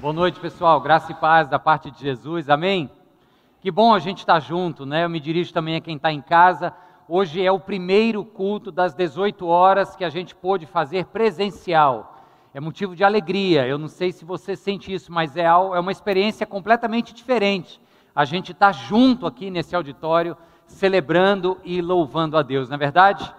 Boa noite, pessoal. Graça e paz da parte de Jesus. Amém? Que bom a gente estar tá junto, né? Eu me dirijo também a quem está em casa. Hoje é o primeiro culto das 18 horas que a gente pôde fazer presencial. É motivo de alegria. Eu não sei se você sente isso, mas é, é uma experiência completamente diferente. A gente está junto aqui nesse auditório, celebrando e louvando a Deus, não é verdade?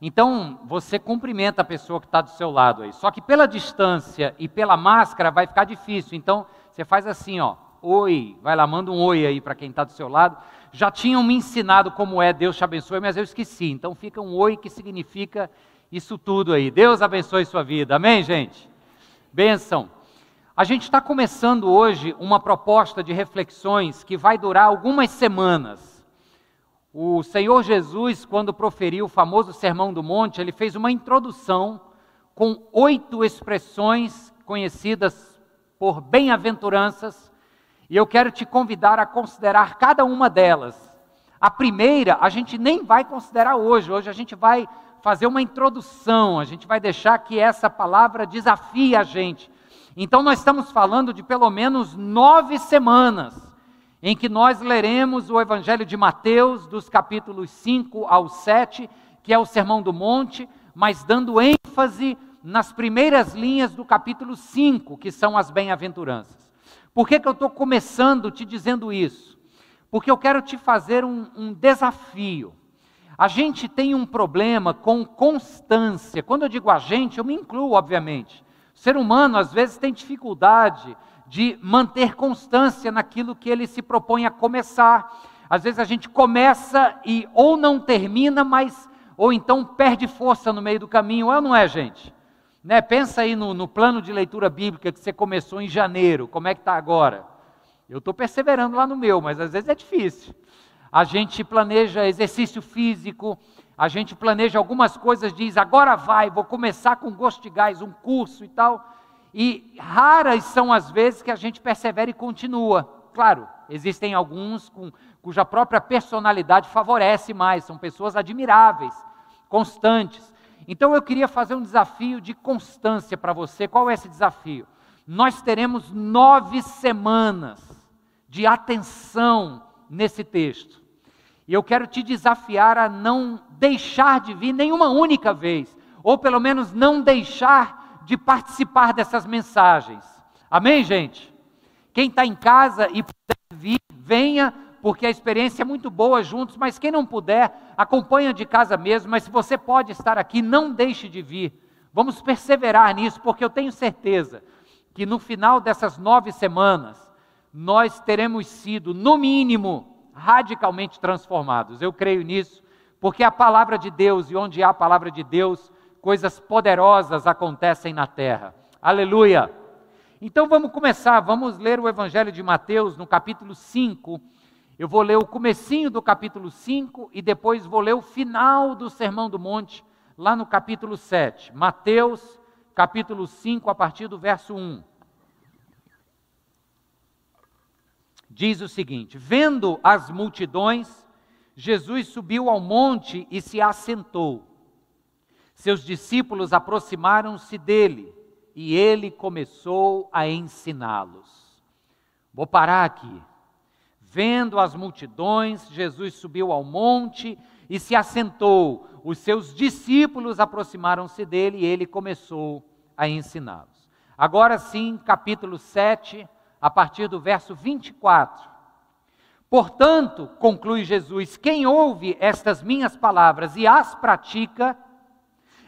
Então, você cumprimenta a pessoa que está do seu lado aí. Só que pela distância e pela máscara vai ficar difícil. Então, você faz assim, ó. Oi, vai lá, manda um oi aí para quem está do seu lado. Já tinham me ensinado como é Deus te abençoe, mas eu esqueci. Então fica um oi que significa isso tudo aí. Deus abençoe sua vida. Amém, gente? Benção. A gente está começando hoje uma proposta de reflexões que vai durar algumas semanas. O Senhor Jesus, quando proferiu o famoso Sermão do Monte, ele fez uma introdução com oito expressões conhecidas por bem-aventuranças, e eu quero te convidar a considerar cada uma delas. A primeira, a gente nem vai considerar hoje, hoje a gente vai fazer uma introdução, a gente vai deixar que essa palavra desafie a gente. Então, nós estamos falando de pelo menos nove semanas em que nós leremos o Evangelho de Mateus, dos capítulos 5 ao 7, que é o Sermão do Monte, mas dando ênfase nas primeiras linhas do capítulo 5, que são as bem-aventuranças. Por que, que eu estou começando te dizendo isso? Porque eu quero te fazer um, um desafio. A gente tem um problema com constância. Quando eu digo a gente, eu me incluo, obviamente. O ser humano, às vezes, tem dificuldade de manter constância naquilo que ele se propõe a começar. Às vezes a gente começa e ou não termina, mas ou então perde força no meio do caminho, é ou não é, gente? Né? Pensa aí no, no plano de leitura bíblica que você começou em janeiro, como é que está agora? Eu estou perseverando lá no meu, mas às vezes é difícil. A gente planeja exercício físico, a gente planeja algumas coisas, diz agora vai, vou começar com gosto de gás, um curso e tal. E raras são as vezes que a gente persevera e continua. Claro, existem alguns com, cuja própria personalidade favorece mais, são pessoas admiráveis, constantes. Então eu queria fazer um desafio de constância para você. Qual é esse desafio? Nós teremos nove semanas de atenção nesse texto. E eu quero te desafiar a não deixar de vir nenhuma única vez, ou pelo menos não deixar de participar dessas mensagens. Amém, gente? Quem está em casa e puder vir, venha, porque a experiência é muito boa juntos, mas quem não puder, acompanha de casa mesmo. Mas se você pode estar aqui, não deixe de vir. Vamos perseverar nisso, porque eu tenho certeza que no final dessas nove semanas, nós teremos sido, no mínimo, radicalmente transformados. Eu creio nisso, porque a palavra de Deus, e onde há a palavra de Deus, coisas poderosas acontecem na terra. Aleluia! Então vamos começar, vamos ler o Evangelho de Mateus no capítulo 5. Eu vou ler o comecinho do capítulo 5 e depois vou ler o final do Sermão do Monte, lá no capítulo 7. Mateus, capítulo 5, a partir do verso 1. Diz o seguinte: Vendo as multidões, Jesus subiu ao monte e se assentou. Seus discípulos aproximaram-se dele e ele começou a ensiná-los. Vou parar aqui. Vendo as multidões, Jesus subiu ao monte e se assentou. Os seus discípulos aproximaram-se dele e ele começou a ensiná-los. Agora sim, capítulo 7, a partir do verso 24. Portanto, conclui Jesus, quem ouve estas minhas palavras e as pratica,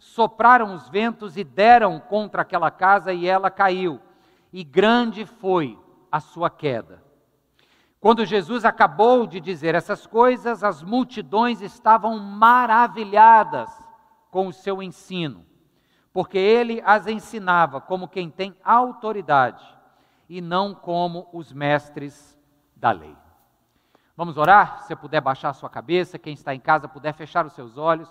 sopraram os ventos e deram contra aquela casa e ela caiu, e grande foi a sua queda. Quando Jesus acabou de dizer essas coisas, as multidões estavam maravilhadas com o seu ensino, porque ele as ensinava como quem tem autoridade e não como os mestres da lei. Vamos orar? Se puder baixar a sua cabeça, quem está em casa puder fechar os seus olhos.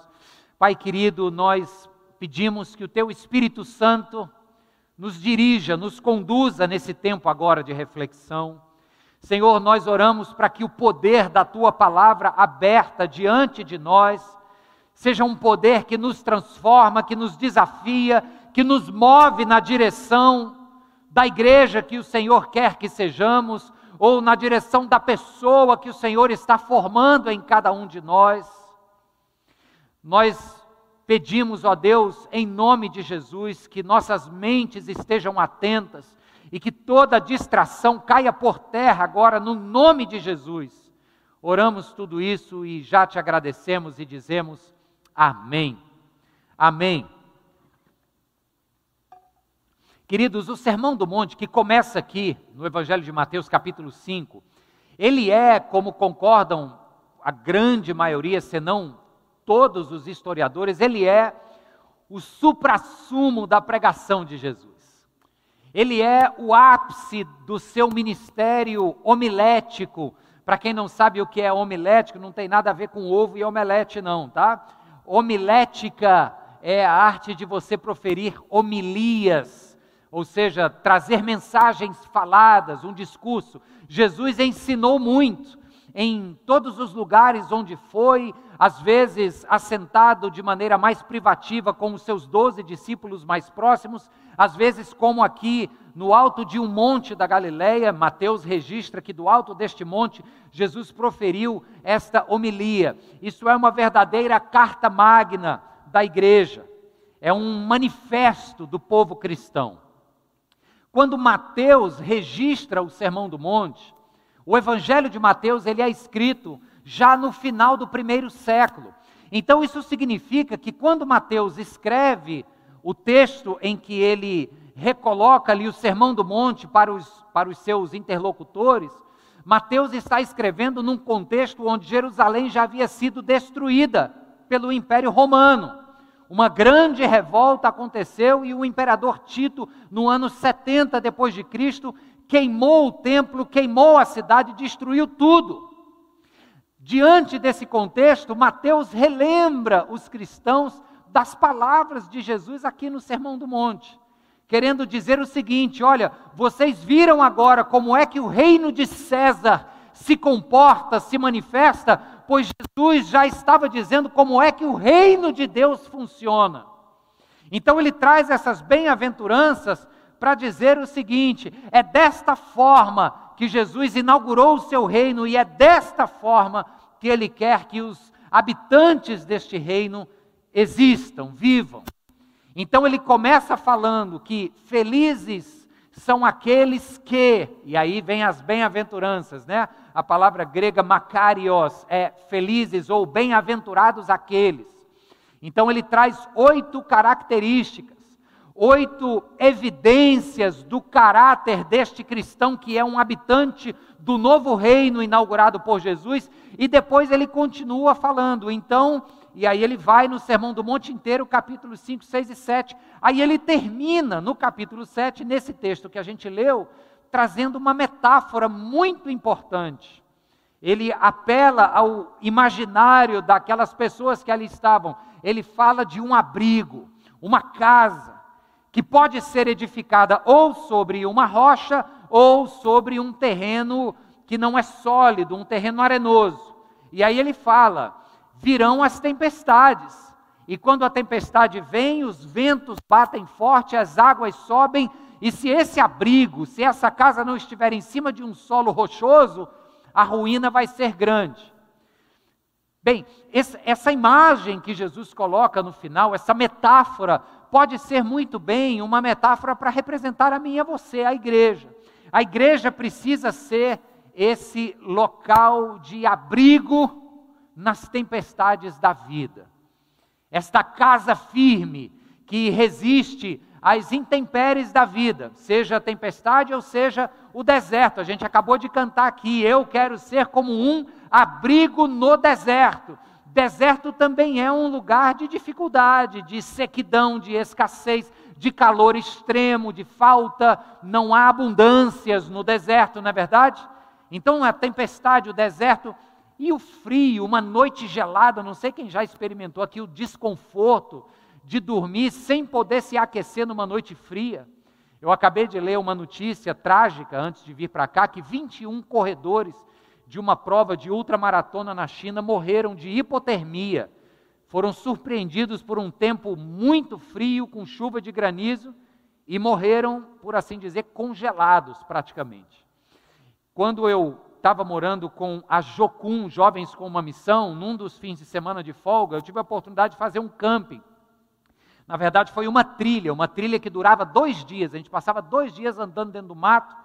Pai querido, nós pedimos que o Teu Espírito Santo nos dirija, nos conduza nesse tempo agora de reflexão. Senhor, nós oramos para que o poder da Tua palavra aberta diante de nós seja um poder que nos transforma, que nos desafia, que nos move na direção da igreja que o Senhor quer que sejamos, ou na direção da pessoa que o Senhor está formando em cada um de nós. Nós pedimos, ó Deus, em nome de Jesus, que nossas mentes estejam atentas e que toda distração caia por terra agora, no nome de Jesus. Oramos tudo isso e já te agradecemos e dizemos amém. Amém. Queridos, o Sermão do Monte, que começa aqui no Evangelho de Mateus, capítulo 5, ele é, como concordam a grande maioria, se não todos os historiadores, ele é o suprassumo da pregação de Jesus. Ele é o ápice do seu ministério homilético. Para quem não sabe o que é homilético, não tem nada a ver com ovo e omelete, não, tá? Homilética é a arte de você proferir homilias ou seja, trazer mensagens faladas, um discurso. Jesus ensinou muito em todos os lugares onde foi, às vezes assentado de maneira mais privativa com os seus doze discípulos mais próximos, às vezes como aqui no alto de um monte da Galileia, Mateus registra que do alto deste monte Jesus proferiu esta homilia. Isso é uma verdadeira carta magna da igreja, é um manifesto do povo cristão. Quando Mateus registra o Sermão do Monte, o Evangelho de Mateus ele é escrito já no final do primeiro século. Então isso significa que quando Mateus escreve o texto em que ele recoloca ali o Sermão do Monte para os, para os seus interlocutores, Mateus está escrevendo num contexto onde Jerusalém já havia sido destruída pelo Império Romano uma grande revolta aconteceu e o imperador Tito, no ano 70 depois de Cristo, queimou o templo, queimou a cidade, destruiu tudo. Diante desse contexto, Mateus relembra os cristãos das palavras de Jesus aqui no Sermão do Monte, querendo dizer o seguinte: olha, vocês viram agora como é que o reino de César se comporta, se manifesta, pois Jesus já estava dizendo como é que o reino de Deus funciona. Então ele traz essas bem-aventuranças para dizer o seguinte: é desta forma que Jesus inaugurou o seu reino e é desta forma que ele quer que os habitantes deste reino existam, vivam. Então ele começa falando que felizes são aqueles que, e aí vem as bem-aventuranças, né? A palavra grega makarios é felizes ou bem-aventurados aqueles. Então ele traz oito características, oito evidências do caráter deste cristão que é um habitante do novo reino inaugurado por Jesus, e depois ele continua falando. Então, e aí ele vai no Sermão do Monte inteiro, capítulos 5, 6 e 7. Aí ele termina no capítulo 7, nesse texto que a gente leu, trazendo uma metáfora muito importante. Ele apela ao imaginário daquelas pessoas que ali estavam. Ele fala de um abrigo, uma casa, que pode ser edificada ou sobre uma rocha ou sobre um terreno que não é sólido, um terreno arenoso. E aí ele fala: virão as tempestades. E quando a tempestade vem, os ventos batem forte, as águas sobem, e se esse abrigo, se essa casa não estiver em cima de um solo rochoso, a ruína vai ser grande. Bem, essa imagem que Jesus coloca no final, essa metáfora, pode ser muito bem uma metáfora para representar a mim e a você, a igreja. A igreja precisa ser esse local de abrigo nas tempestades da vida. Esta casa firme que resiste às intempéries da vida, seja a tempestade ou seja o deserto. A gente acabou de cantar aqui, eu quero ser como um abrigo no deserto. Deserto também é um lugar de dificuldade, de sequidão, de escassez, de calor extremo, de falta, não há abundâncias no deserto, não é verdade? Então a tempestade, o deserto e o frio, uma noite gelada, não sei quem já experimentou aqui o desconforto de dormir sem poder se aquecer numa noite fria. Eu acabei de ler uma notícia trágica antes de vir para cá que 21 corredores de uma prova de ultramaratona na China morreram de hipotermia. Foram surpreendidos por um tempo muito frio, com chuva de granizo, e morreram, por assim dizer, congelados praticamente. Quando eu estava morando com a Jocum, Jovens com uma Missão, num dos fins de semana de folga, eu tive a oportunidade de fazer um camping. Na verdade, foi uma trilha, uma trilha que durava dois dias. A gente passava dois dias andando dentro do mato,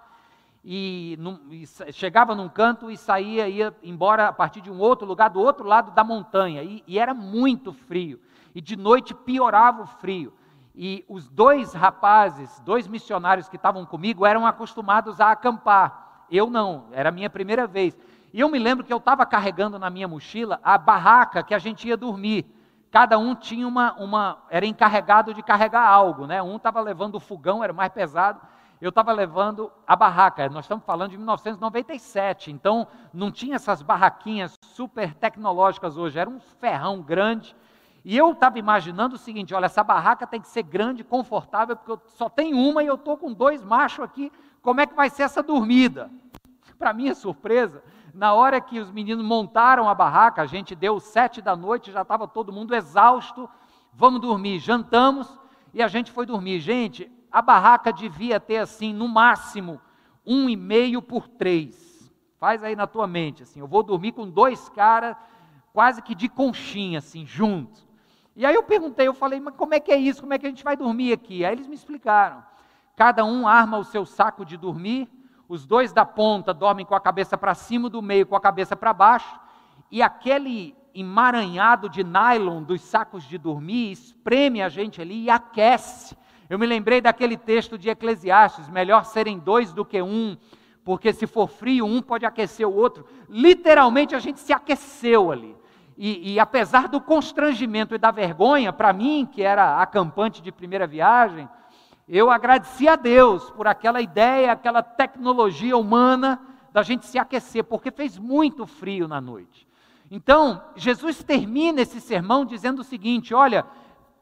e, num, e, chegava num canto e saía, ia embora a partir de um outro lugar, do outro lado da montanha, e, e era muito frio, e de noite piorava o frio. E os dois rapazes, dois missionários que estavam comigo, eram acostumados a acampar. Eu não, era a minha primeira vez. E eu me lembro que eu estava carregando na minha mochila a barraca que a gente ia dormir. Cada um tinha uma, uma era encarregado de carregar algo, né? Um estava levando o fogão, era mais pesado, eu estava levando a barraca. Nós estamos falando de 1997, então não tinha essas barraquinhas super tecnológicas hoje, era um ferrão grande. E eu estava imaginando o seguinte: olha, essa barraca tem que ser grande, confortável, porque eu só tenho uma e eu estou com dois machos aqui. Como é que vai ser essa dormida? Para minha surpresa, na hora que os meninos montaram a barraca, a gente deu sete da noite, já estava todo mundo exausto. Vamos dormir, jantamos e a gente foi dormir. Gente, a barraca devia ter assim, no máximo, um e meio por três. Faz aí na tua mente, assim, eu vou dormir com dois caras, quase que de conchinha, assim, juntos. E aí eu perguntei, eu falei, mas como é que é isso? Como é que a gente vai dormir aqui? Aí eles me explicaram. Cada um arma o seu saco de dormir, os dois da ponta dormem com a cabeça para cima, do meio com a cabeça para baixo, e aquele emaranhado de nylon dos sacos de dormir espreme a gente ali e aquece. Eu me lembrei daquele texto de Eclesiastes: melhor serem dois do que um, porque se for frio, um pode aquecer o outro. Literalmente a gente se aqueceu ali. E, e apesar do constrangimento e da vergonha, para mim, que era acampante de primeira viagem, eu agradeci a Deus por aquela ideia, aquela tecnologia humana da gente se aquecer, porque fez muito frio na noite. Então, Jesus termina esse sermão dizendo o seguinte: olha,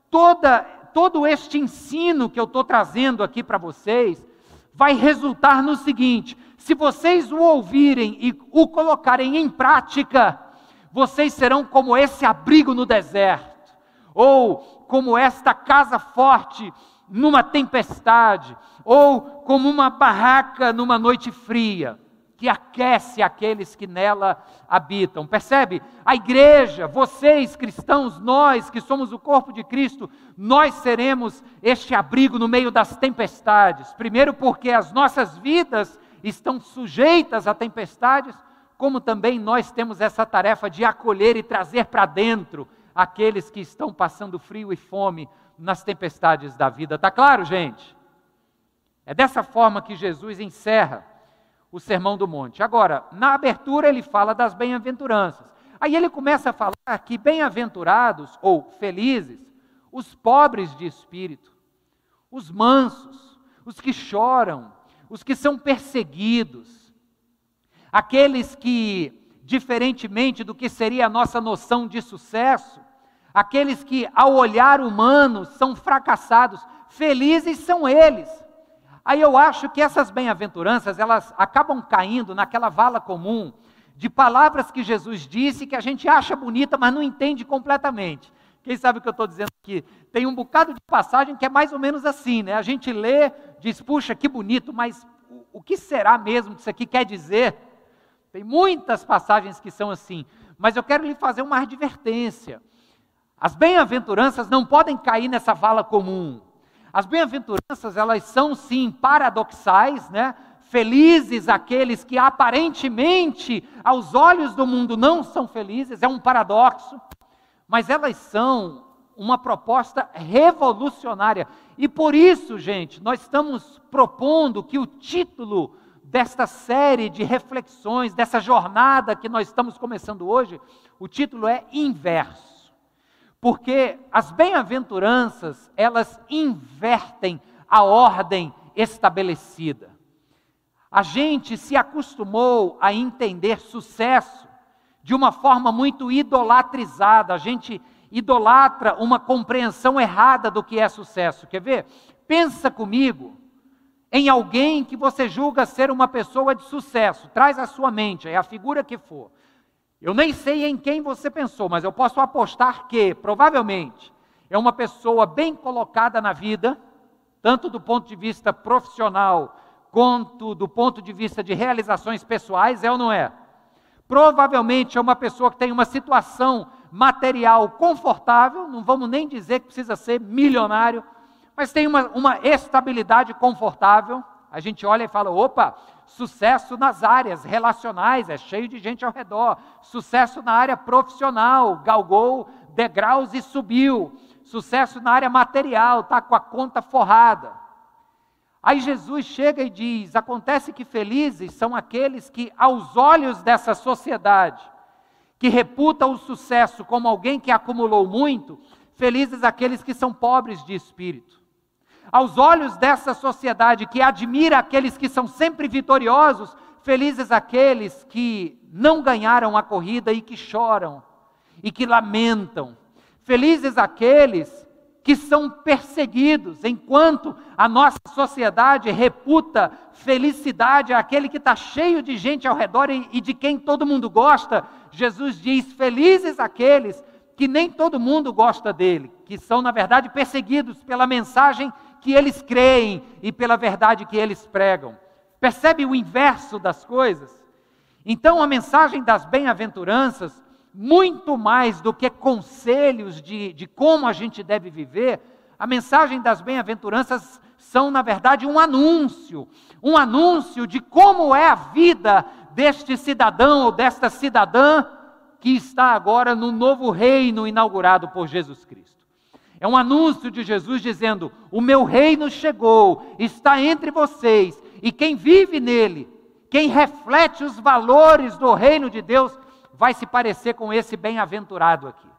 toda todo este ensino que eu estou trazendo aqui para vocês vai resultar no seguinte: se vocês o ouvirem e o colocarem em prática, vocês serão como esse abrigo no deserto, ou como esta casa forte numa tempestade, ou como uma barraca numa noite fria que aquece aqueles que nela habitam. Percebe? A igreja, vocês cristãos, nós que somos o corpo de Cristo, nós seremos este abrigo no meio das tempestades. Primeiro, porque as nossas vidas estão sujeitas a tempestades, como também nós temos essa tarefa de acolher e trazer para dentro aqueles que estão passando frio e fome nas tempestades da vida. Tá claro, gente? É dessa forma que Jesus encerra o Sermão do Monte. Agora, na abertura ele fala das bem-aventuranças. Aí ele começa a falar que bem-aventurados ou felizes os pobres de espírito, os mansos, os que choram, os que são perseguidos, aqueles que, diferentemente do que seria a nossa noção de sucesso, aqueles que, ao olhar humano, são fracassados, felizes são eles Aí eu acho que essas bem-aventuranças, elas acabam caindo naquela vala comum de palavras que Jesus disse que a gente acha bonita, mas não entende completamente. Quem sabe o que eu estou dizendo aqui? Tem um bocado de passagem que é mais ou menos assim, né? A gente lê, diz, puxa, que bonito, mas o, que será mesmo que isso aqui quer dizer? Tem muitas passagens que são assim, mas eu quero lhe fazer uma advertência. As bem-aventuranças não podem cair nessa vala comum. As bem-aventuranças, elas são sim paradoxais, né? Felizes aqueles que aparentemente, aos olhos do mundo, não são felizes, é um paradoxo, mas elas são uma proposta revolucionária. E por isso, gente, nós estamos propondo que o título desta série de reflexões, dessa jornada que nós estamos começando hoje, o título é Inverso. Porque as bem-aventuranças, elas invertem a ordem estabelecida. A gente se acostumou a entender sucesso de uma forma muito idolatrizada. A gente idolatra uma compreensão errada do que é sucesso. Quer ver? Pensa comigo em alguém que você julga ser uma pessoa de sucesso. Traz à sua mente, é a figura que for. Eu nem sei em quem você pensou, mas eu posso apostar que, provavelmente, é uma pessoa bem colocada na vida, tanto do ponto de vista profissional quanto do ponto de vista de realizações pessoais, é ou não é? Provavelmente é uma pessoa que tem uma situação material confortável, não vamos nem dizer que precisa ser milionário, mas tem uma, uma estabilidade confortável. A gente olha e fala: opa, sucesso nas áreas relacionais, é cheio de gente ao redor. Sucesso na área profissional, galgou degraus e subiu. Sucesso na área material, está com a conta forrada. Aí Jesus chega e diz: acontece que felizes são aqueles que, aos olhos dessa sociedade, que reputa o sucesso como alguém que acumulou muito, felizes aqueles que são pobres de espírito aos olhos dessa sociedade que admira aqueles que são sempre vitoriosos, felizes aqueles que não ganharam a corrida e que choram e que lamentam. Felizes aqueles que são perseguidos, enquanto a nossa sociedade reputa felicidade aquele que está cheio de gente ao redor e, e de quem todo mundo gosta. Jesus diz: Felizes aqueles que nem todo mundo gosta dele, que são, na verdade, perseguidos pela mensagem que eles creem e pela verdade que eles pregam. Percebe o inverso das coisas? Então, a mensagem das bem-aventuranças, muito mais do que conselhos de, de como a gente deve viver, a mensagem das bem-aventuranças são, na verdade, um anúncio um anúncio de como é a vida deste cidadão ou desta cidadã que está agora no novo reino inaugurado por Jesus Cristo. É um anúncio de Jesus dizendo: O meu reino chegou, está entre vocês, e quem vive nele, quem reflete os valores do reino de Deus, vai se parecer com esse bem-aventurado aqui.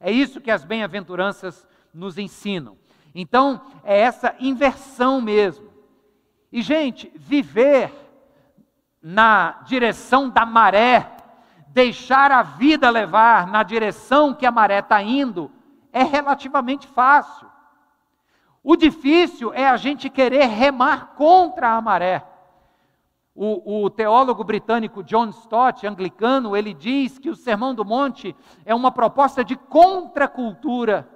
É isso que as bem-aventuranças nos ensinam. Então, é essa inversão mesmo. E, gente, viver na direção da maré, deixar a vida levar na direção que a maré está indo, é relativamente fácil. O difícil é a gente querer remar contra a maré. O, o, teólogo britânico John Stott, anglicano, ele diz que o Sermão do Monte é uma proposta de contracultura,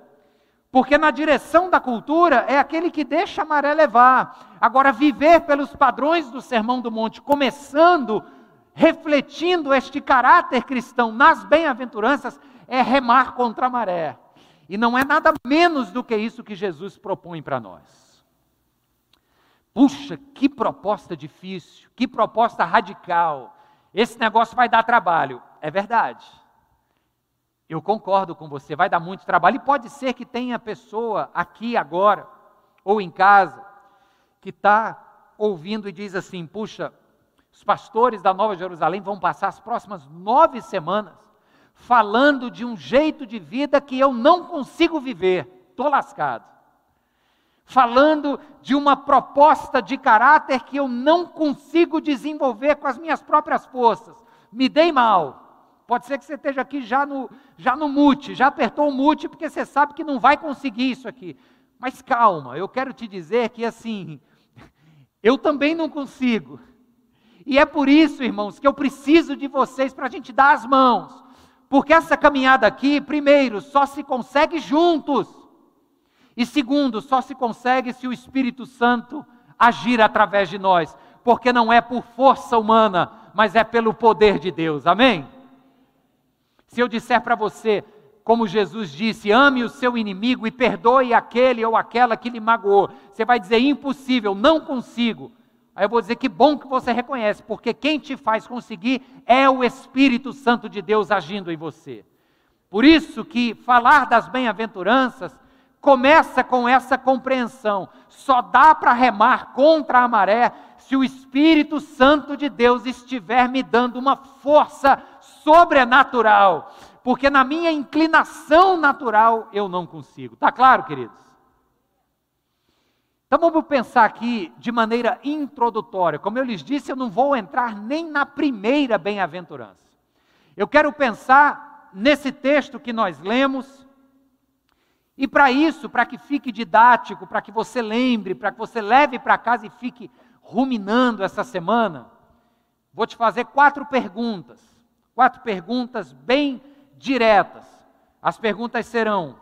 porque na direção da cultura é aquele que deixa a maré levar. Agora, viver pelos padrões do Sermão do Monte, começando, refletindo este caráter cristão nas bem-aventuranças, é remar contra a maré. E não é nada menos do que isso que Jesus propõe para nós. Puxa, que proposta difícil, que proposta radical. Esse negócio vai dar trabalho. É verdade. Eu concordo com você, vai dar muito trabalho. E pode ser que tenha pessoa aqui agora, ou em casa, que está ouvindo e diz assim: puxa, os pastores da Nova Jerusalém vão passar as próximas nove semanas falando de um jeito de vida que eu não consigo viver, estou lascado. Falando de uma proposta de caráter que eu não consigo desenvolver com as minhas próprias forças. Me dei mal. Pode ser que você esteja aqui já no, já no mute, já apertou o mute, porque você sabe que não vai conseguir isso aqui. Mas calma, eu quero te dizer que assim, eu também não consigo. E é por isso, irmãos, que eu preciso de vocês para a gente dar as mãos porque essa caminhada aqui, primeiro, só se consegue juntos. E segundo, só se consegue se o Espírito Santo agir através de nós, porque não é por força humana, mas é pelo poder de Deus. Amém? Se eu disser para você, como Jesus disse, ame o seu inimigo e perdoe aquele ou aquela que lhe magoou, você vai dizer impossível, não consigo. Aí eu vou dizer que bom que você reconhece, porque quem te faz conseguir é o Espírito Santo de Deus agindo em você. Por isso que falar das bem-aventuranças começa com essa compreensão. Só dá para remar contra a maré se o Espírito Santo de Deus estiver me dando uma força sobrenatural porque na minha inclinação natural eu não consigo. Tá claro, queridos? Então vamos pensar aqui de maneira introdutória. Como eu lhes disse, eu não vou entrar nem na primeira bem-aventurança. Eu quero pensar nesse texto que nós lemos, e para isso, para que fique didático, para que você lembre, para que você leve para casa e fique ruminando essa semana, vou te fazer quatro perguntas. Quatro perguntas bem diretas. As perguntas serão: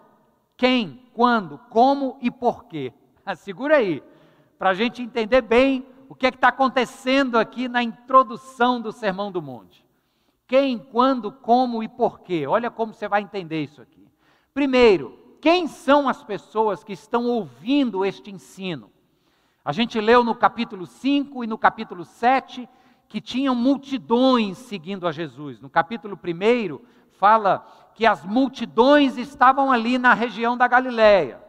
quem, quando, como e porquê. Segura aí, para a gente entender bem o que é está acontecendo aqui na introdução do Sermão do Monte. Quem, quando, como e porquê. Olha como você vai entender isso aqui. Primeiro, quem são as pessoas que estão ouvindo este ensino? A gente leu no capítulo 5 e no capítulo 7 que tinham multidões seguindo a Jesus. No capítulo 1 fala que as multidões estavam ali na região da Galiléia.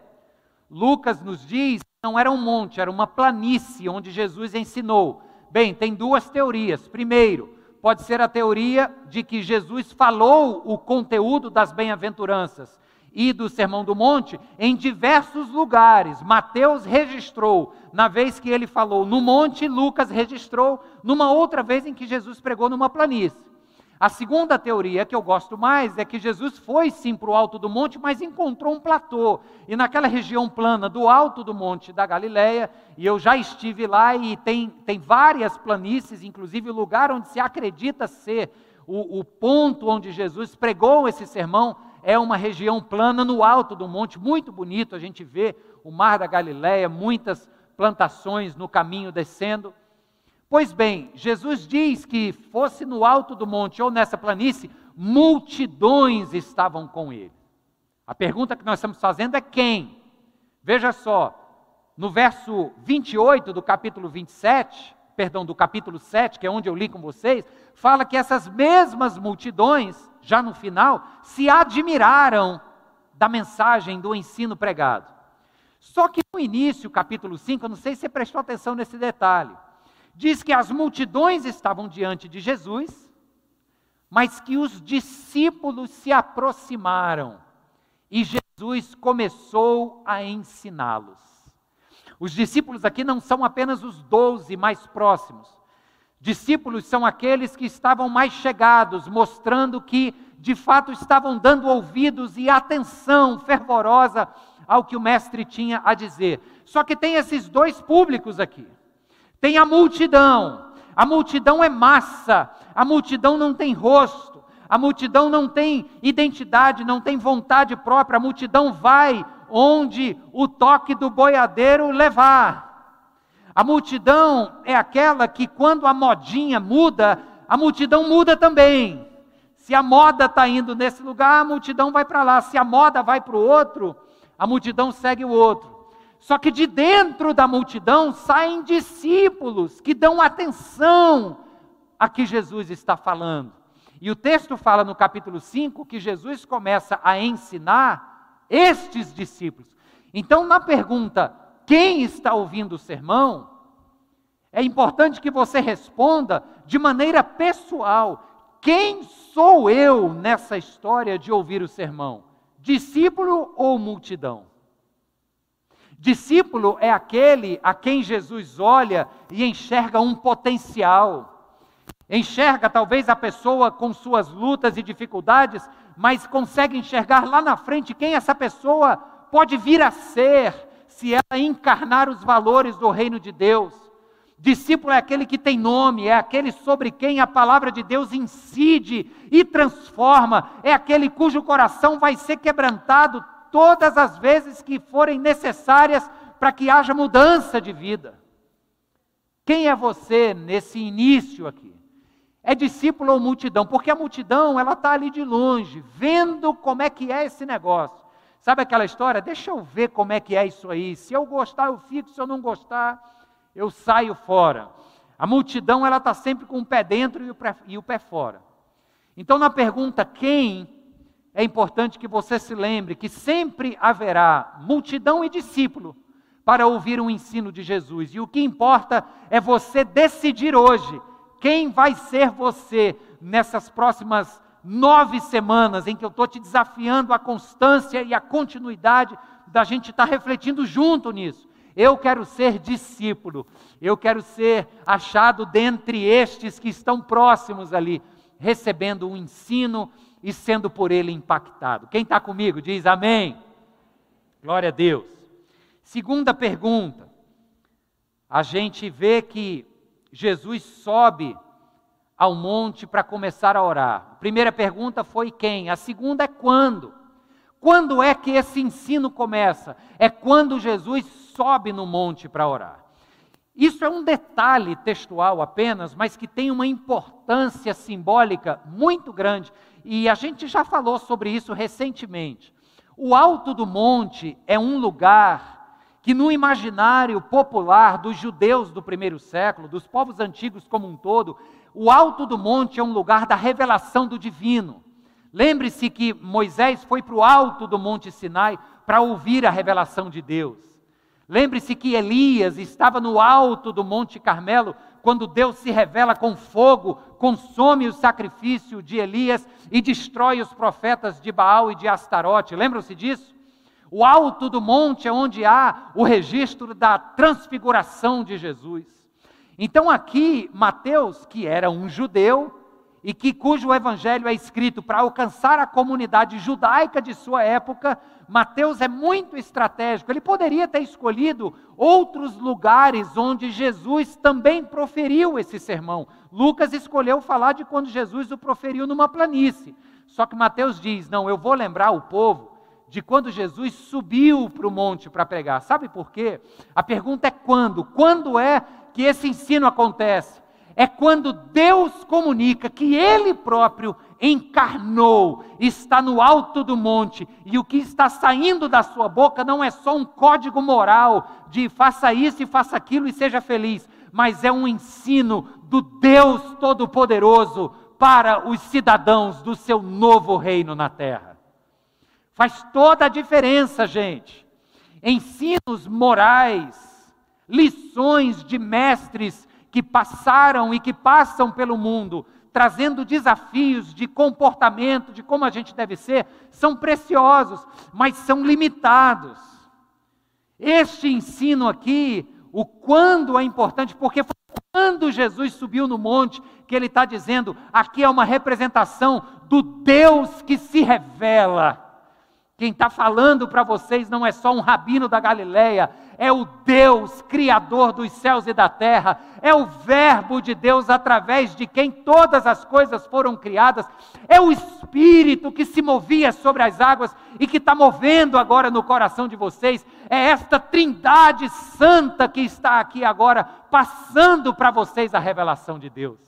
Lucas nos diz que não era um monte, era uma planície onde Jesus ensinou. Bem, tem duas teorias. Primeiro, pode ser a teoria de que Jesus falou o conteúdo das bem-aventuranças e do Sermão do Monte em diversos lugares. Mateus registrou na vez que ele falou no monte, Lucas registrou numa outra vez em que Jesus pregou numa planície. A segunda teoria que eu gosto mais é que Jesus foi sim para o alto do monte, mas encontrou um platô. E naquela região plana do alto do monte da Galileia, e eu já estive lá e tem, tem várias planícies, inclusive o lugar onde se acredita ser o, o ponto onde Jesus pregou esse sermão, é uma região plana no alto do monte, muito bonito, a gente vê o mar da Galileia, muitas plantações no caminho descendo. Pois bem, Jesus diz que fosse no alto do monte ou nessa planície, multidões estavam com ele. A pergunta que nós estamos fazendo é quem? Veja só, no verso 28 do capítulo 27, perdão, do capítulo 7, que é onde eu li com vocês, fala que essas mesmas multidões, já no final, se admiraram da mensagem, do ensino pregado. Só que no início, capítulo 5, eu não sei se você prestou atenção nesse detalhe, diz que as multidões estavam diante de Jesus, mas que os discípulos se aproximaram e Jesus começou a ensiná-los. Os discípulos aqui não são apenas os doze mais próximos. Discípulos são aqueles que estavam mais chegados, mostrando que de fato estavam dando ouvidos e atenção fervorosa ao que o mestre tinha a dizer. Só que tem esses dois públicos aqui. Tem a multidão. A multidão é massa, a multidão não tem rosto, a multidão não tem identidade, não tem vontade própria, a multidão vai onde o toque do boiadeiro levar. A multidão é aquela que, quando a modinha muda, a multidão muda também. Se a moda está indo nesse lugar, a multidão vai para lá. Se a moda vai para o outro, a multidão segue o outro. Só que de dentro da multidão saem discípulos que dão atenção a que Jesus está falando. E o texto fala no capítulo 5 que Jesus começa a ensinar estes discípulos. Então, na pergunta, quem está ouvindo o sermão? É importante que você responda de maneira pessoal: quem sou eu nessa história de ouvir o sermão? Discípulo ou multidão? Discípulo é aquele a quem Jesus olha e enxerga um potencial. Enxerga talvez a pessoa com suas lutas e dificuldades, mas consegue enxergar lá na frente quem essa pessoa pode vir a ser se ela encarnar os valores do reino de Deus. Discípulo é aquele que tem nome, é aquele sobre quem a palavra de Deus incide e transforma, é aquele cujo coração vai ser quebrantado todas as vezes que forem necessárias para que haja mudança de vida. Quem é você nesse início aqui? É discípulo ou multidão? Porque a multidão, ela está ali de longe, vendo como é que é esse negócio. Sabe aquela história? Deixa eu ver como é que é isso aí. Se eu gostar, eu fico. Se eu não gostar, eu saio fora. A multidão, ela está sempre com o pé dentro e o pé, fora. Então, na pergunta quem, é importante que você se lembre que sempre haverá multidão e discípulo para ouvir o ensino de Jesus. E o que importa é você decidir hoje quem vai ser você nessas próximas nove semanas em que eu estou te desafiando a constância e a continuidade da gente estar tá refletindo junto nisso. Eu quero ser discípulo, eu quero ser achado dentre estes que estão próximos ali, recebendo um ensino e sendo por ele impactado. Quem está comigo diz amém. Glória a Deus. Segunda pergunta. A gente vê que Jesus sobe ao monte para começar a orar. A primeira pergunta foi quem? A segunda é quando? Quando é que esse ensino começa? É quando Jesus sobe no monte para orar. Isso é um detalhe textual apenas, mas que tem uma importância simbólica muito grande. E a gente já falou sobre isso recentemente. O Alto do Monte é um lugar que, no imaginário popular dos judeus do primeiro século, dos povos antigos como um todo, o Alto do Monte é um lugar da revelação do divino. Lembre-se que Moisés foi para o alto do Monte Sinai para ouvir a revelação de Deus. Lembre-se que Elias estava no alto do Monte Carmelo quando Deus se revela com fogo, consome o sacrifício de Elias e destrói os profetas de Baal e de Astarote. Lembram-se disso? O alto do monte é onde há o registro da transfiguração de Jesus. Então aqui Mateus, que era um judeu, e que cujo evangelho é escrito para alcançar a comunidade judaica de sua época, Mateus é muito estratégico. Ele poderia ter escolhido outros lugares onde Jesus também proferiu esse sermão. Lucas escolheu falar de quando Jesus o proferiu numa planície. Só que Mateus diz: "Não, eu vou lembrar o povo de quando Jesus subiu para o monte para pregar". Sabe por quê? A pergunta é quando? Quando é que esse ensino acontece? É quando Deus comunica que Ele próprio encarnou, está no alto do monte, e o que está saindo da sua boca não é só um código moral de faça isso e faça aquilo e seja feliz, mas é um ensino do Deus Todo-Poderoso para os cidadãos do seu novo reino na terra. Faz toda a diferença, gente. Ensinos morais, lições de mestres que passaram e que passam pelo mundo, trazendo desafios de comportamento, de como a gente deve ser, são preciosos, mas são limitados. Este ensino aqui, o quando é importante, porque foi quando Jesus subiu no monte que ele está dizendo: aqui é uma representação do Deus que se revela. Quem está falando para vocês não é só um rabino da Galileia, é o Deus criador dos céus e da terra, é o Verbo de Deus através de quem todas as coisas foram criadas, é o Espírito que se movia sobre as águas e que está movendo agora no coração de vocês, é esta Trindade Santa que está aqui agora, passando para vocês a revelação de Deus.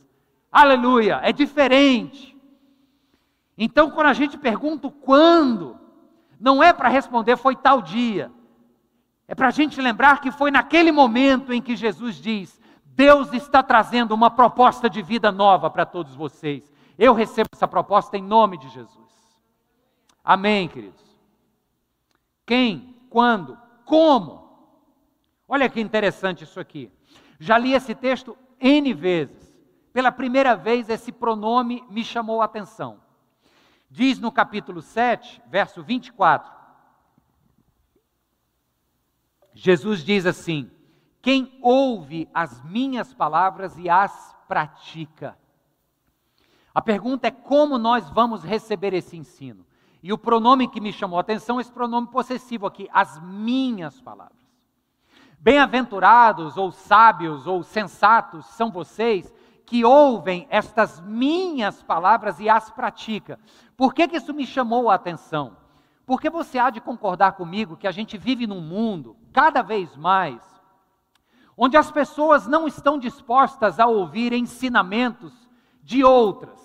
Aleluia, é diferente. Então, quando a gente pergunta quando, não é para responder foi tal dia. É para a gente lembrar que foi naquele momento em que Jesus diz: Deus está trazendo uma proposta de vida nova para todos vocês. Eu recebo essa proposta em nome de Jesus. Amém, queridos? Quem, quando, como? Olha que interessante isso aqui. Já li esse texto N vezes. Pela primeira vez, esse pronome me chamou a atenção. Diz no capítulo 7, verso 24: Jesus diz assim: Quem ouve as minhas palavras e as pratica. A pergunta é como nós vamos receber esse ensino. E o pronome que me chamou a atenção é esse pronome possessivo aqui, as minhas palavras. Bem-aventurados, ou sábios, ou sensatos são vocês que ouvem estas minhas palavras e as pratica. Por que, que isso me chamou a atenção? Porque você há de concordar comigo que a gente vive num mundo, cada vez mais, onde as pessoas não estão dispostas a ouvir ensinamentos de outras.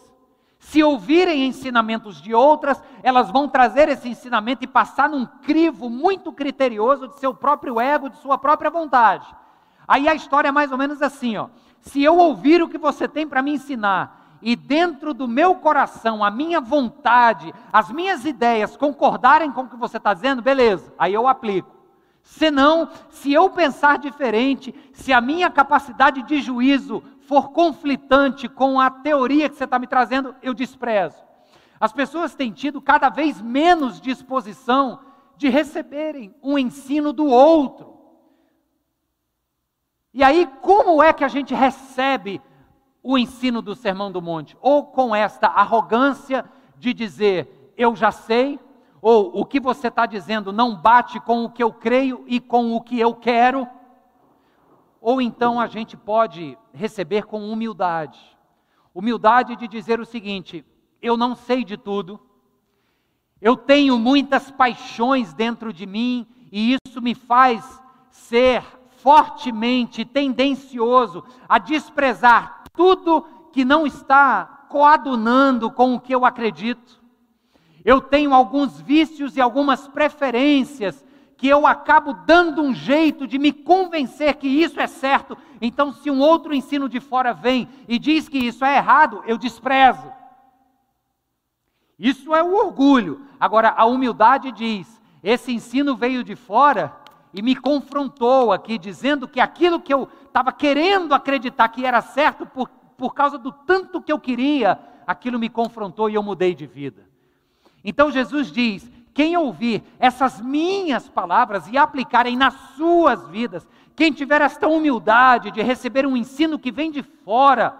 Se ouvirem ensinamentos de outras, elas vão trazer esse ensinamento e passar num crivo muito criterioso de seu próprio ego, de sua própria vontade. Aí a história é mais ou menos assim, ó. Se eu ouvir o que você tem para me ensinar e dentro do meu coração, a minha vontade, as minhas ideias concordarem com o que você está dizendo, beleza, aí eu aplico. Senão, se eu pensar diferente, se a minha capacidade de juízo for conflitante com a teoria que você está me trazendo, eu desprezo. As pessoas têm tido cada vez menos disposição de receberem um ensino do outro. E aí, como é que a gente recebe o ensino do Sermão do Monte? Ou com esta arrogância de dizer, eu já sei, ou o que você está dizendo não bate com o que eu creio e com o que eu quero. Ou então a gente pode receber com humildade. Humildade de dizer o seguinte: eu não sei de tudo, eu tenho muitas paixões dentro de mim e isso me faz ser fortemente tendencioso a desprezar tudo que não está coadunando com o que eu acredito. Eu tenho alguns vícios e algumas preferências que eu acabo dando um jeito de me convencer que isso é certo. Então, se um outro ensino de fora vem e diz que isso é errado, eu desprezo. Isso é o orgulho. Agora, a humildade diz: esse ensino veio de fora e me confrontou aqui, dizendo que aquilo que eu estava querendo acreditar que era certo por, por causa do tanto que eu queria, aquilo me confrontou e eu mudei de vida. Então Jesus diz: quem ouvir essas minhas palavras e aplicarem nas suas vidas, quem tiver esta humildade de receber um ensino que vem de fora,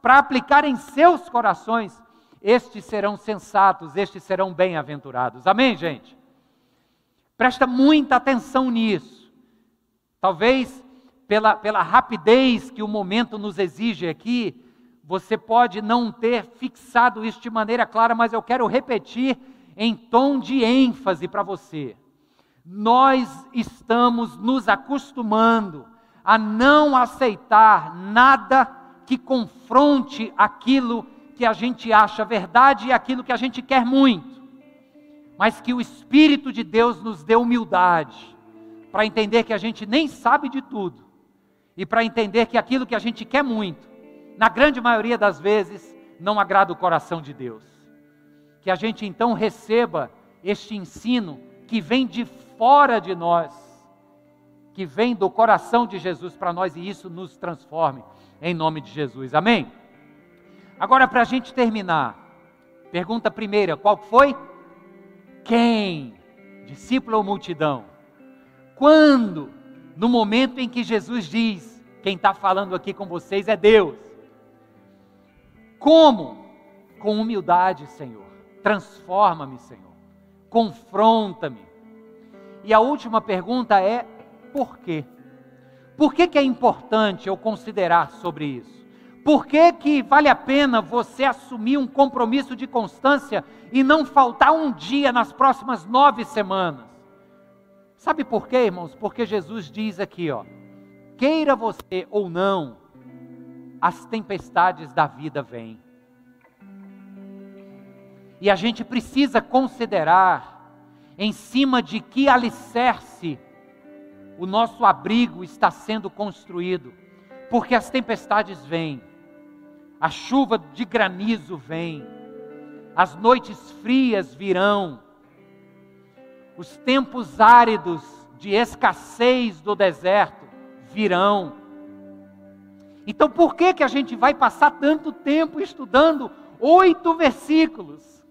para aplicar em seus corações, estes serão sensatos, estes serão bem-aventurados. Amém, gente? Presta muita atenção nisso. Talvez pela, pela rapidez que o momento nos exige aqui, você pode não ter fixado isso de maneira clara, mas eu quero repetir em tom de ênfase para você. Nós estamos nos acostumando a não aceitar nada que confronte aquilo que a gente acha verdade e aquilo que a gente quer muito, mas que o Espírito de Deus nos dê humildade para entender que a gente nem sabe de tudo e para entender que aquilo que a gente quer muito, na grande maioria das vezes, não agrada o coração de Deus. Que a gente então receba este ensino que vem de fora de nós, que vem do coração de Jesus para nós e isso nos transforme em nome de Jesus. Amém? Agora, para a gente terminar, pergunta primeira: qual foi? Quem? Discípulo ou multidão? Quando? No momento em que Jesus diz: quem está falando aqui com vocês é Deus. Como? Com humildade, Senhor. Transforma-me, Senhor. Confronta-me. E a última pergunta é: por quê? Por que, que é importante eu considerar sobre isso? Por que, que vale a pena você assumir um compromisso de constância e não faltar um dia nas próximas nove semanas? Sabe por quê, irmãos? Porque Jesus diz aqui, ó, queira você ou não, as tempestades da vida vêm. E a gente precisa considerar em cima de que alicerce o nosso abrigo está sendo construído, porque as tempestades vêm a chuva de granizo vem, as noites frias virão, os tempos áridos de escassez do deserto virão. Então, por que, que a gente vai passar tanto tempo estudando oito versículos?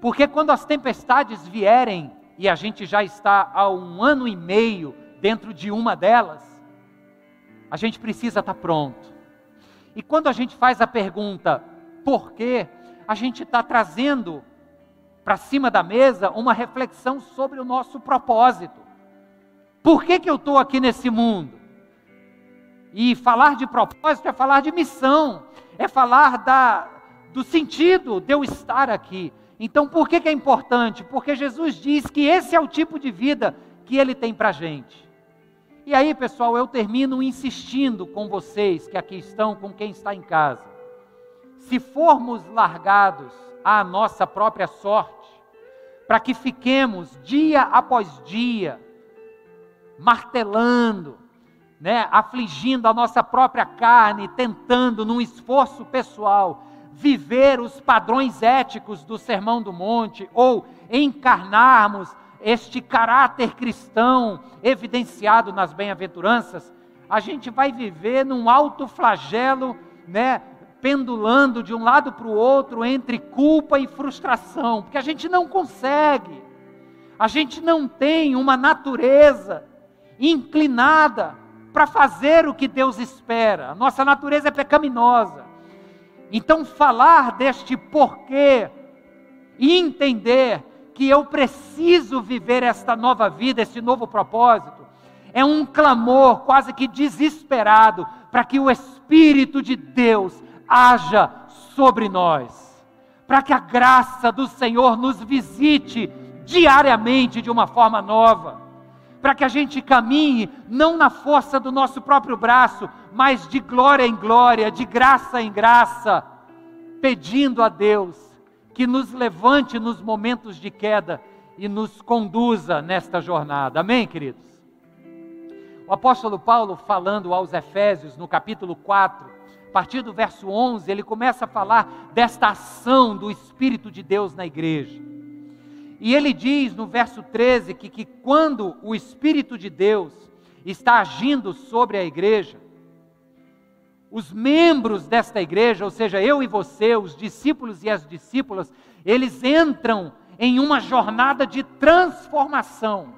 Porque quando as tempestades vierem, e a gente já está há um ano e meio dentro de uma delas, a gente precisa estar pronto. E quando a gente faz a pergunta, por quê? A gente está trazendo para cima da mesa uma reflexão sobre o nosso propósito. Por que, que eu estou aqui nesse mundo? E falar de propósito é falar de missão, é falar da, do sentido de eu estar aqui. Então, por que, que é importante? Porque Jesus diz que esse é o tipo de vida que Ele tem para a gente. E aí, pessoal, eu termino insistindo com vocês que aqui estão, com quem está em casa. Se formos largados à nossa própria sorte, para que fiquemos dia após dia martelando, né, afligindo a nossa própria carne, tentando num esforço pessoal viver os padrões éticos do Sermão do Monte ou encarnarmos este caráter cristão evidenciado nas bem-aventuranças, a gente vai viver num alto flagelo, né, pendulando de um lado para o outro entre culpa e frustração, porque a gente não consegue, a gente não tem uma natureza inclinada para fazer o que Deus espera, a nossa natureza é pecaminosa. Então, falar deste porquê e entender que eu preciso viver esta nova vida, esse novo propósito, é um clamor quase que desesperado para que o Espírito de Deus haja sobre nós, para que a graça do Senhor nos visite diariamente de uma forma nova, para que a gente caminhe não na força do nosso próprio braço, mas de glória em glória, de graça em graça, pedindo a Deus que nos levante nos momentos de queda e nos conduza nesta jornada. Amém, queridos? O apóstolo Paulo, falando aos Efésios, no capítulo 4, a partir do verso 11, ele começa a falar desta ação do Espírito de Deus na igreja. E ele diz no verso 13 que, que quando o Espírito de Deus está agindo sobre a igreja, os membros desta igreja, ou seja, eu e você, os discípulos e as discípulas, eles entram em uma jornada de transformação.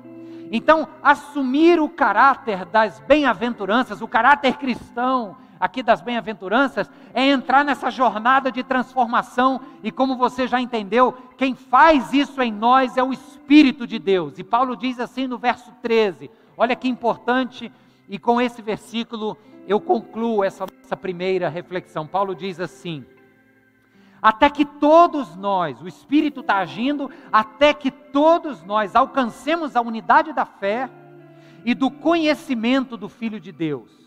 Então, assumir o caráter das bem-aventuranças, o caráter cristão, aqui das bem-aventuranças é entrar nessa jornada de transformação, e como você já entendeu, quem faz isso em nós é o Espírito de Deus. E Paulo diz assim no verso 13: olha que importante, e com esse versículo eu concluo essa, essa primeira reflexão. Paulo diz assim: até que todos nós, o Espírito está agindo, até que todos nós alcancemos a unidade da fé e do conhecimento do Filho de Deus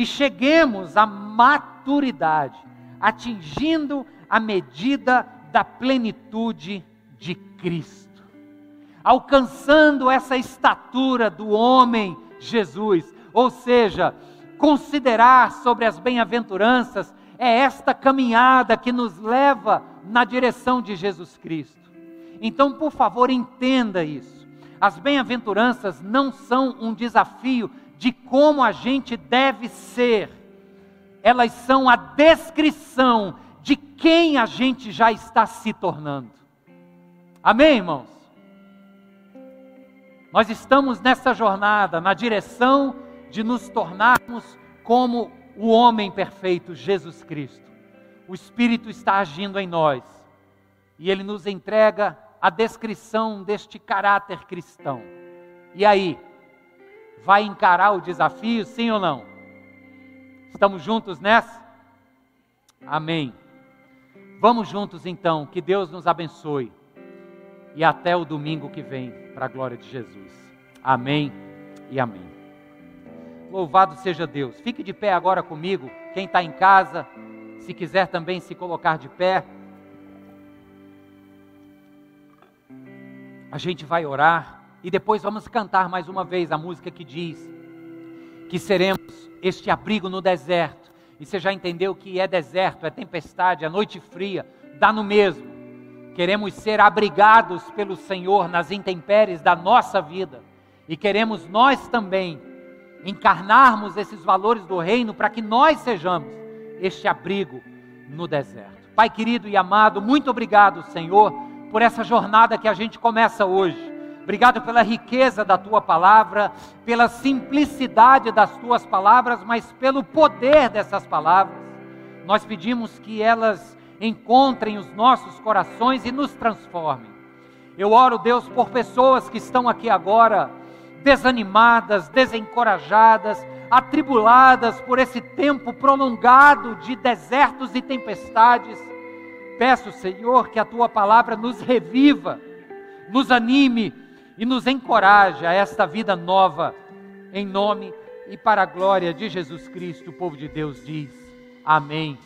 e cheguemos à maturidade, atingindo a medida da plenitude de Cristo, alcançando essa estatura do homem Jesus, ou seja, considerar sobre as bem-aventuranças é esta caminhada que nos leva na direção de Jesus Cristo. Então, por favor, entenda isso. As bem-aventuranças não são um desafio de como a gente deve ser, elas são a descrição de quem a gente já está se tornando. Amém, irmãos? Nós estamos nessa jornada, na direção de nos tornarmos como o homem perfeito, Jesus Cristo. O Espírito está agindo em nós e ele nos entrega a descrição deste caráter cristão. E aí, vai encarar o desafio, sim ou não? Estamos juntos nessa? Amém. Vamos juntos então, que Deus nos abençoe. E até o domingo que vem, para a glória de Jesus. Amém e amém. Louvado seja Deus. Fique de pé agora comigo. Quem está em casa, se quiser também se colocar de pé. A gente vai orar. E depois vamos cantar mais uma vez a música que diz que seremos este abrigo no deserto. E você já entendeu que é deserto, é tempestade, é noite fria, dá no mesmo. Queremos ser abrigados pelo Senhor nas intempéries da nossa vida. E queremos nós também encarnarmos esses valores do reino para que nós sejamos este abrigo no deserto. Pai querido e amado, muito obrigado, Senhor, por essa jornada que a gente começa hoje. Obrigado pela riqueza da tua palavra, pela simplicidade das tuas palavras, mas pelo poder dessas palavras. Nós pedimos que elas encontrem os nossos corações e nos transformem. Eu oro, Deus, por pessoas que estão aqui agora desanimadas, desencorajadas, atribuladas por esse tempo prolongado de desertos e tempestades. Peço, Senhor, que a tua palavra nos reviva, nos anime, e nos encoraja a esta vida nova, em nome e para a glória de Jesus Cristo, o povo de Deus diz: Amém